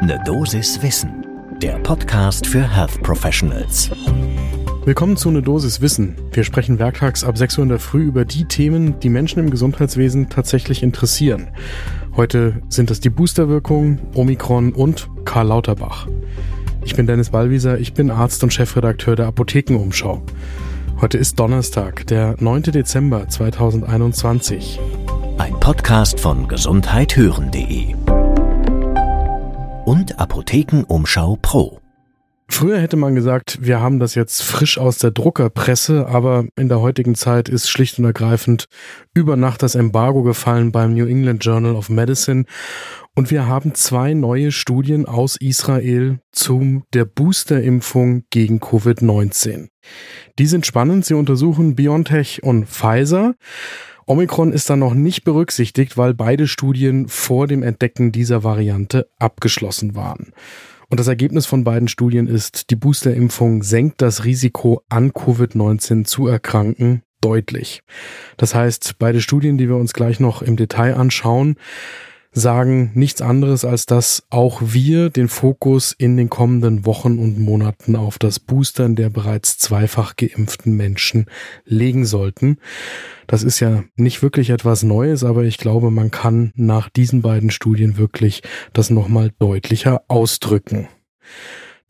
Ne Dosis Wissen, der Podcast für Health Professionals. Willkommen zu Ne Dosis Wissen. Wir sprechen werktags ab 6 Uhr in der Früh über die Themen, die Menschen im Gesundheitswesen tatsächlich interessieren. Heute sind es die Boosterwirkung, Omikron und Karl Lauterbach. Ich bin Dennis Ballwieser, ich bin Arzt und Chefredakteur der Apothekenumschau. Heute ist Donnerstag, der 9. Dezember 2021. Ein Podcast von gesundheithören.de und Apothekenumschau Pro. Früher hätte man gesagt, wir haben das jetzt frisch aus der Druckerpresse, aber in der heutigen Zeit ist schlicht und ergreifend über Nacht das Embargo gefallen beim New England Journal of Medicine und wir haben zwei neue Studien aus Israel zum der Boosterimpfung gegen Covid-19. Die sind spannend, sie untersuchen BioNTech und Pfizer Omikron ist dann noch nicht berücksichtigt, weil beide Studien vor dem Entdecken dieser Variante abgeschlossen waren. Und das Ergebnis von beiden Studien ist, die Boosterimpfung senkt das Risiko an Covid-19 zu erkranken deutlich. Das heißt, beide Studien, die wir uns gleich noch im Detail anschauen, sagen nichts anderes, als dass auch wir den Fokus in den kommenden Wochen und Monaten auf das Boostern der bereits zweifach geimpften Menschen legen sollten. Das ist ja nicht wirklich etwas Neues, aber ich glaube, man kann nach diesen beiden Studien wirklich das nochmal deutlicher ausdrücken.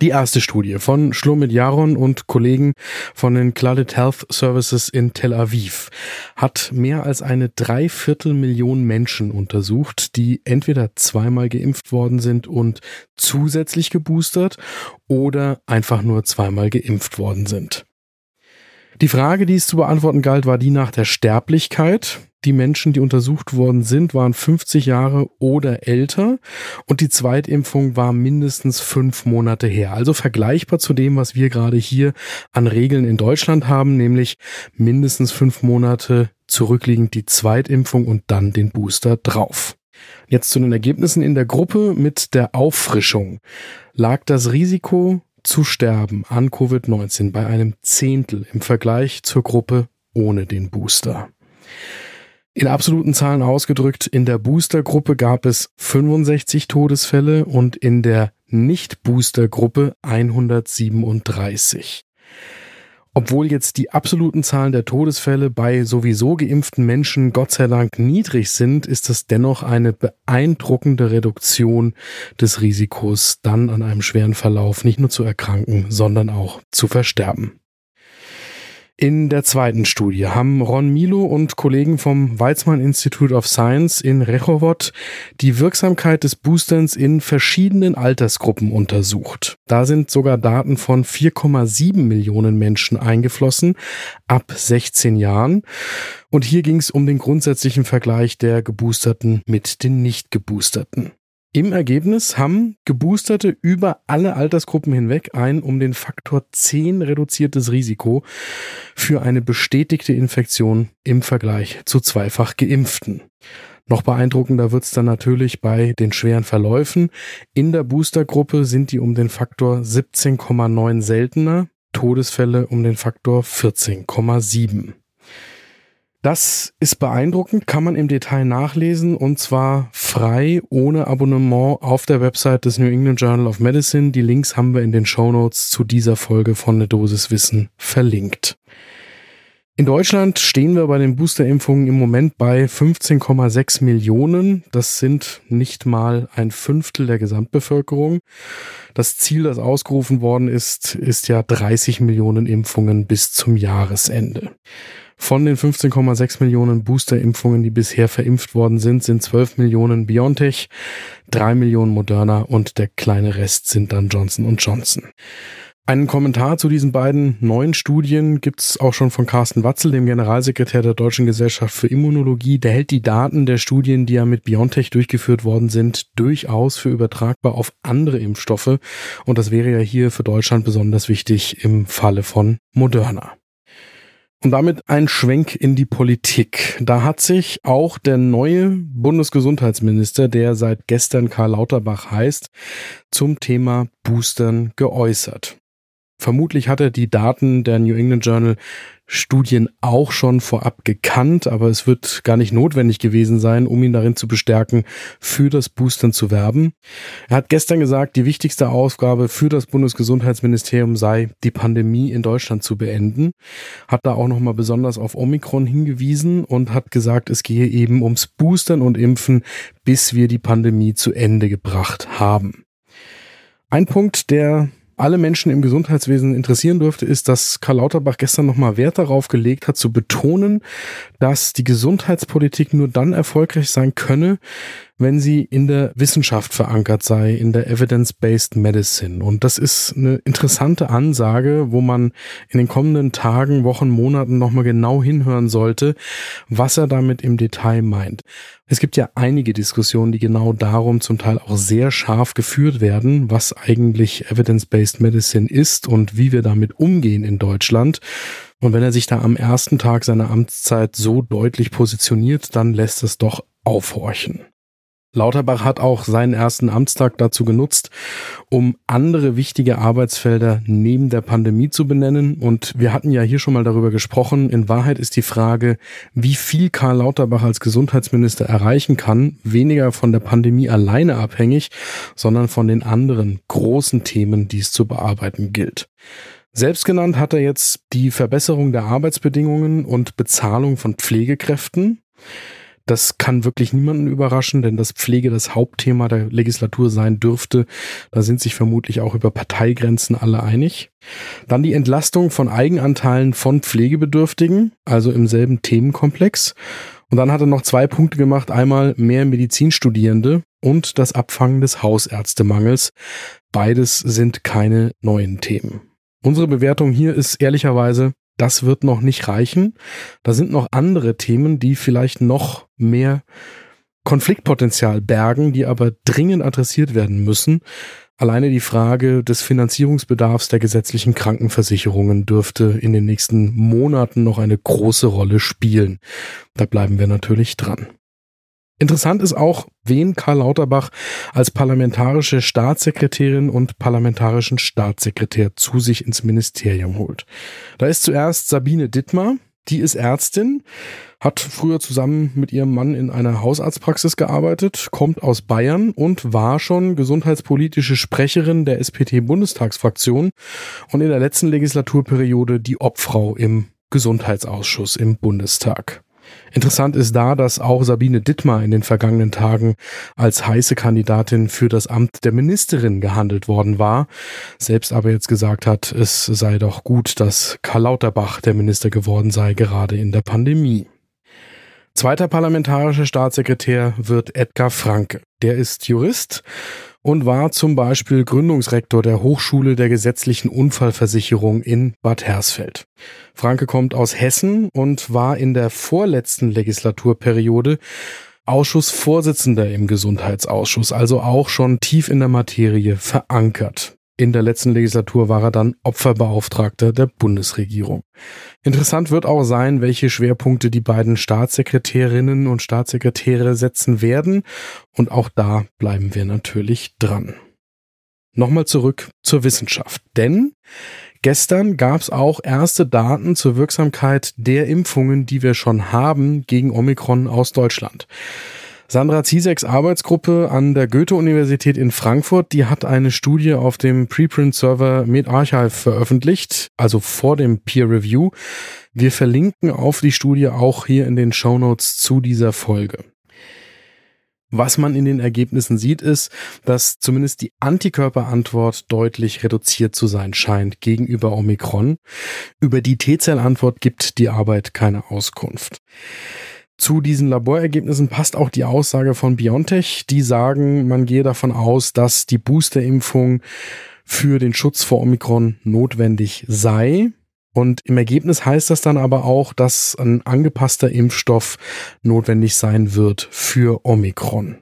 Die erste Studie von Shlomit Yaron und Kollegen von den Clouded Health Services in Tel Aviv hat mehr als eine Dreiviertelmillion Menschen untersucht, die entweder zweimal geimpft worden sind und zusätzlich geboostert oder einfach nur zweimal geimpft worden sind. Die Frage, die es zu beantworten galt, war die nach der Sterblichkeit. Die Menschen, die untersucht worden sind, waren 50 Jahre oder älter und die Zweitimpfung war mindestens fünf Monate her. Also vergleichbar zu dem, was wir gerade hier an Regeln in Deutschland haben, nämlich mindestens fünf Monate zurückliegend die Zweitimpfung und dann den Booster drauf. Jetzt zu den Ergebnissen in der Gruppe mit der Auffrischung. Lag das Risiko zu sterben an Covid-19 bei einem Zehntel im Vergleich zur Gruppe ohne den Booster. In absoluten Zahlen ausgedrückt, in der Booster-Gruppe gab es 65 Todesfälle und in der Nicht-Booster-Gruppe 137. Obwohl jetzt die absoluten Zahlen der Todesfälle bei sowieso geimpften Menschen Gott sei Dank niedrig sind, ist das dennoch eine beeindruckende Reduktion des Risikos, dann an einem schweren Verlauf nicht nur zu erkranken, sondern auch zu versterben. In der zweiten Studie haben Ron Milo und Kollegen vom Weizmann Institute of Science in Rechowoth die Wirksamkeit des Boosterns in verschiedenen Altersgruppen untersucht. Da sind sogar Daten von 4,7 Millionen Menschen eingeflossen ab 16 Jahren. Und hier ging es um den grundsätzlichen Vergleich der Geboosterten mit den Nicht-Geboosterten. Im Ergebnis haben Geboosterte über alle Altersgruppen hinweg ein um den Faktor 10 reduziertes Risiko für eine bestätigte Infektion im Vergleich zu zweifach geimpften. Noch beeindruckender wird's dann natürlich bei den schweren Verläufen. In der Boostergruppe sind die um den Faktor 17,9 seltener, Todesfälle um den Faktor 14,7. Das ist beeindruckend, kann man im Detail nachlesen und zwar frei, ohne Abonnement auf der Website des New England Journal of Medicine. Die Links haben wir in den Show Notes zu dieser Folge von Ne Dosis Wissen verlinkt. In Deutschland stehen wir bei den Boosterimpfungen im Moment bei 15,6 Millionen. Das sind nicht mal ein Fünftel der Gesamtbevölkerung. Das Ziel, das ausgerufen worden ist, ist ja 30 Millionen Impfungen bis zum Jahresende. Von den 15,6 Millionen Boosterimpfungen, die bisher verimpft worden sind, sind 12 Millionen BioNTech, 3 Millionen Moderna und der kleine Rest sind dann Johnson Johnson. Einen Kommentar zu diesen beiden neuen Studien gibt's auch schon von Carsten Watzel, dem Generalsekretär der Deutschen Gesellschaft für Immunologie. Der hält die Daten der Studien, die ja mit BioNTech durchgeführt worden sind, durchaus für übertragbar auf andere Impfstoffe. Und das wäre ja hier für Deutschland besonders wichtig im Falle von Moderna. Und damit ein Schwenk in die Politik. Da hat sich auch der neue Bundesgesundheitsminister, der seit gestern Karl Lauterbach heißt, zum Thema Boostern geäußert. Vermutlich hat er die Daten der New England Journal Studien auch schon vorab gekannt, aber es wird gar nicht notwendig gewesen sein, um ihn darin zu bestärken, für das Boostern zu werben. Er hat gestern gesagt, die wichtigste Aufgabe für das Bundesgesundheitsministerium sei, die Pandemie in Deutschland zu beenden. Hat da auch nochmal besonders auf Omikron hingewiesen und hat gesagt, es gehe eben ums Boostern und Impfen, bis wir die Pandemie zu Ende gebracht haben. Ein Punkt, der alle Menschen im Gesundheitswesen interessieren dürfte, ist, dass Karl Lauterbach gestern nochmal Wert darauf gelegt hat, zu betonen, dass die Gesundheitspolitik nur dann erfolgreich sein könne, wenn sie in der Wissenschaft verankert sei, in der Evidence-Based Medicine. Und das ist eine interessante Ansage, wo man in den kommenden Tagen, Wochen, Monaten nochmal genau hinhören sollte, was er damit im Detail meint. Es gibt ja einige Diskussionen, die genau darum zum Teil auch sehr scharf geführt werden, was eigentlich Evidence-Based Medicine ist und wie wir damit umgehen in Deutschland. Und wenn er sich da am ersten Tag seiner Amtszeit so deutlich positioniert, dann lässt es doch aufhorchen. Lauterbach hat auch seinen ersten Amtstag dazu genutzt, um andere wichtige Arbeitsfelder neben der Pandemie zu benennen. Und wir hatten ja hier schon mal darüber gesprochen. In Wahrheit ist die Frage, wie viel Karl Lauterbach als Gesundheitsminister erreichen kann, weniger von der Pandemie alleine abhängig, sondern von den anderen großen Themen, die es zu bearbeiten gilt. Selbst genannt hat er jetzt die Verbesserung der Arbeitsbedingungen und Bezahlung von Pflegekräften. Das kann wirklich niemanden überraschen, denn das Pflege das Hauptthema der Legislatur sein dürfte. Da sind sich vermutlich auch über Parteigrenzen alle einig. Dann die Entlastung von Eigenanteilen von Pflegebedürftigen, also im selben Themenkomplex. Und dann hat er noch zwei Punkte gemacht. Einmal mehr Medizinstudierende und das Abfangen des Hausärztemangels. Beides sind keine neuen Themen. Unsere Bewertung hier ist ehrlicherweise das wird noch nicht reichen. Da sind noch andere Themen, die vielleicht noch mehr Konfliktpotenzial bergen, die aber dringend adressiert werden müssen. Alleine die Frage des Finanzierungsbedarfs der gesetzlichen Krankenversicherungen dürfte in den nächsten Monaten noch eine große Rolle spielen. Da bleiben wir natürlich dran. Interessant ist auch, wen Karl Lauterbach als parlamentarische Staatssekretärin und parlamentarischen Staatssekretär zu sich ins Ministerium holt. Da ist zuerst Sabine Dittmar, die ist Ärztin, hat früher zusammen mit ihrem Mann in einer Hausarztpraxis gearbeitet, kommt aus Bayern und war schon gesundheitspolitische Sprecherin der SPD-Bundestagsfraktion und in der letzten Legislaturperiode die Obfrau im Gesundheitsausschuss im Bundestag. Interessant ist da, dass auch Sabine Dittmar in den vergangenen Tagen als heiße Kandidatin für das Amt der Ministerin gehandelt worden war, selbst aber jetzt gesagt hat, es sei doch gut, dass Karl Lauterbach der Minister geworden sei, gerade in der Pandemie. Zweiter parlamentarischer Staatssekretär wird Edgar Franke. Der ist Jurist und war zum Beispiel Gründungsrektor der Hochschule der gesetzlichen Unfallversicherung in Bad Hersfeld. Franke kommt aus Hessen und war in der vorletzten Legislaturperiode Ausschussvorsitzender im Gesundheitsausschuss, also auch schon tief in der Materie verankert. In der letzten Legislatur war er dann Opferbeauftragter der Bundesregierung. Interessant wird auch sein, welche Schwerpunkte die beiden Staatssekretärinnen und Staatssekretäre setzen werden. Und auch da bleiben wir natürlich dran. Nochmal zurück zur Wissenschaft. Denn gestern gab es auch erste Daten zur Wirksamkeit der Impfungen, die wir schon haben gegen Omikron aus Deutschland. Sandra Zieseks Arbeitsgruppe an der Goethe-Universität in Frankfurt, die hat eine Studie auf dem Preprint-Server MedArchive veröffentlicht, also vor dem Peer Review. Wir verlinken auf die Studie auch hier in den Show Notes zu dieser Folge. Was man in den Ergebnissen sieht, ist, dass zumindest die Antikörperantwort deutlich reduziert zu sein scheint gegenüber Omikron. Über die T-Zell-Antwort gibt die Arbeit keine Auskunft. Zu diesen Laborergebnissen passt auch die Aussage von BioNTech. Die sagen, man gehe davon aus, dass die Boosterimpfung für den Schutz vor Omikron notwendig sei. Und im Ergebnis heißt das dann aber auch, dass ein angepasster Impfstoff notwendig sein wird für Omikron.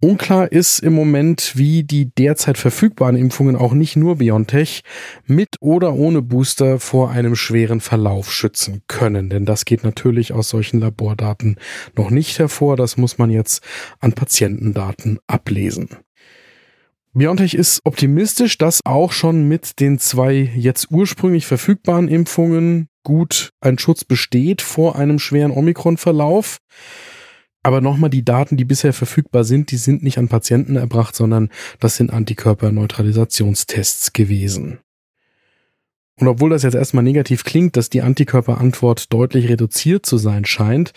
Unklar ist im Moment, wie die derzeit verfügbaren Impfungen auch nicht nur BioNTech mit oder ohne Booster vor einem schweren Verlauf schützen können. Denn das geht natürlich aus solchen Labordaten noch nicht hervor. Das muss man jetzt an Patientendaten ablesen. BioNTech ist optimistisch, dass auch schon mit den zwei jetzt ursprünglich verfügbaren Impfungen gut ein Schutz besteht vor einem schweren Omikron-Verlauf. Aber nochmal, die Daten, die bisher verfügbar sind, die sind nicht an Patienten erbracht, sondern das sind Antikörperneutralisationstests gewesen. Und obwohl das jetzt erstmal negativ klingt, dass die Antikörperantwort deutlich reduziert zu sein scheint,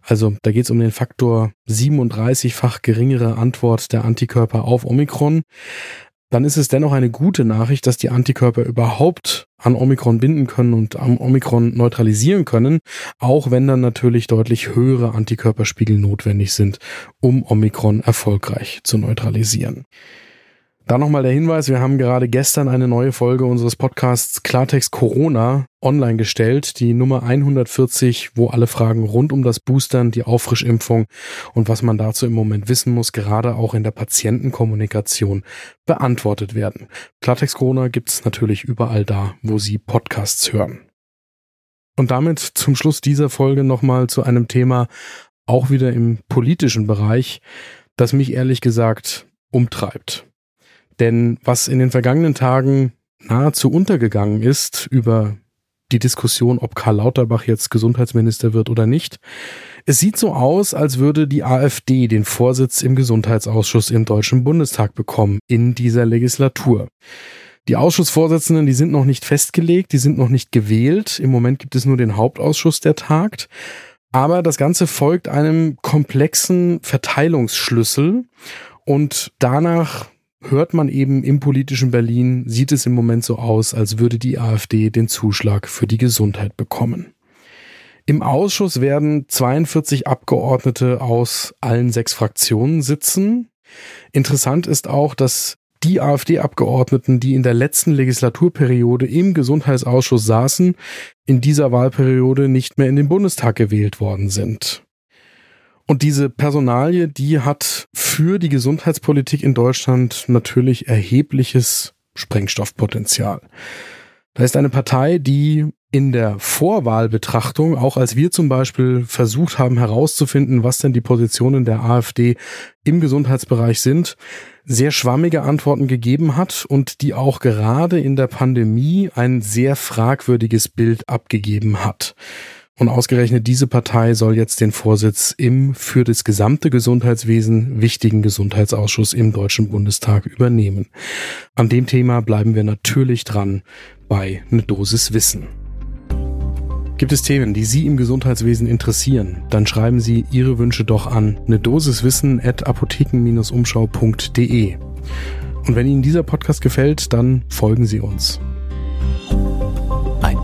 also da geht es um den Faktor 37-fach geringere Antwort der Antikörper auf Omikron, dann ist es dennoch eine gute Nachricht, dass die Antikörper überhaupt an Omikron binden können und am Omikron neutralisieren können, auch wenn dann natürlich deutlich höhere Antikörperspiegel notwendig sind, um Omikron erfolgreich zu neutralisieren. Da nochmal der Hinweis, wir haben gerade gestern eine neue Folge unseres Podcasts Klartext Corona online gestellt, die Nummer 140, wo alle Fragen rund um das Boostern, die Auffrischimpfung und was man dazu im Moment wissen muss, gerade auch in der Patientenkommunikation beantwortet werden. Klartext Corona gibt's natürlich überall da, wo Sie Podcasts hören. Und damit zum Schluss dieser Folge nochmal zu einem Thema, auch wieder im politischen Bereich, das mich ehrlich gesagt umtreibt. Denn was in den vergangenen Tagen nahezu untergegangen ist über die Diskussion, ob Karl Lauterbach jetzt Gesundheitsminister wird oder nicht. Es sieht so aus, als würde die AfD den Vorsitz im Gesundheitsausschuss im Deutschen Bundestag bekommen in dieser Legislatur. Die Ausschussvorsitzenden, die sind noch nicht festgelegt, die sind noch nicht gewählt. Im Moment gibt es nur den Hauptausschuss, der tagt. Aber das Ganze folgt einem komplexen Verteilungsschlüssel und danach hört man eben im politischen Berlin, sieht es im Moment so aus, als würde die AfD den Zuschlag für die Gesundheit bekommen. Im Ausschuss werden 42 Abgeordnete aus allen sechs Fraktionen sitzen. Interessant ist auch, dass die AfD-Abgeordneten, die in der letzten Legislaturperiode im Gesundheitsausschuss saßen, in dieser Wahlperiode nicht mehr in den Bundestag gewählt worden sind. Und diese Personalie, die hat für die Gesundheitspolitik in Deutschland natürlich erhebliches Sprengstoffpotenzial. Da ist eine Partei, die in der Vorwahlbetrachtung, auch als wir zum Beispiel versucht haben herauszufinden, was denn die Positionen der AfD im Gesundheitsbereich sind, sehr schwammige Antworten gegeben hat und die auch gerade in der Pandemie ein sehr fragwürdiges Bild abgegeben hat. Und ausgerechnet diese Partei soll jetzt den Vorsitz im für das gesamte Gesundheitswesen wichtigen Gesundheitsausschuss im Deutschen Bundestag übernehmen. An dem Thema bleiben wir natürlich dran bei eine Dosis Wissen. Gibt es Themen, die Sie im Gesundheitswesen interessieren, dann schreiben Sie Ihre Wünsche doch an eine Dosis Wissen at apotheken-umschau.de. Und wenn Ihnen dieser Podcast gefällt, dann folgen Sie uns.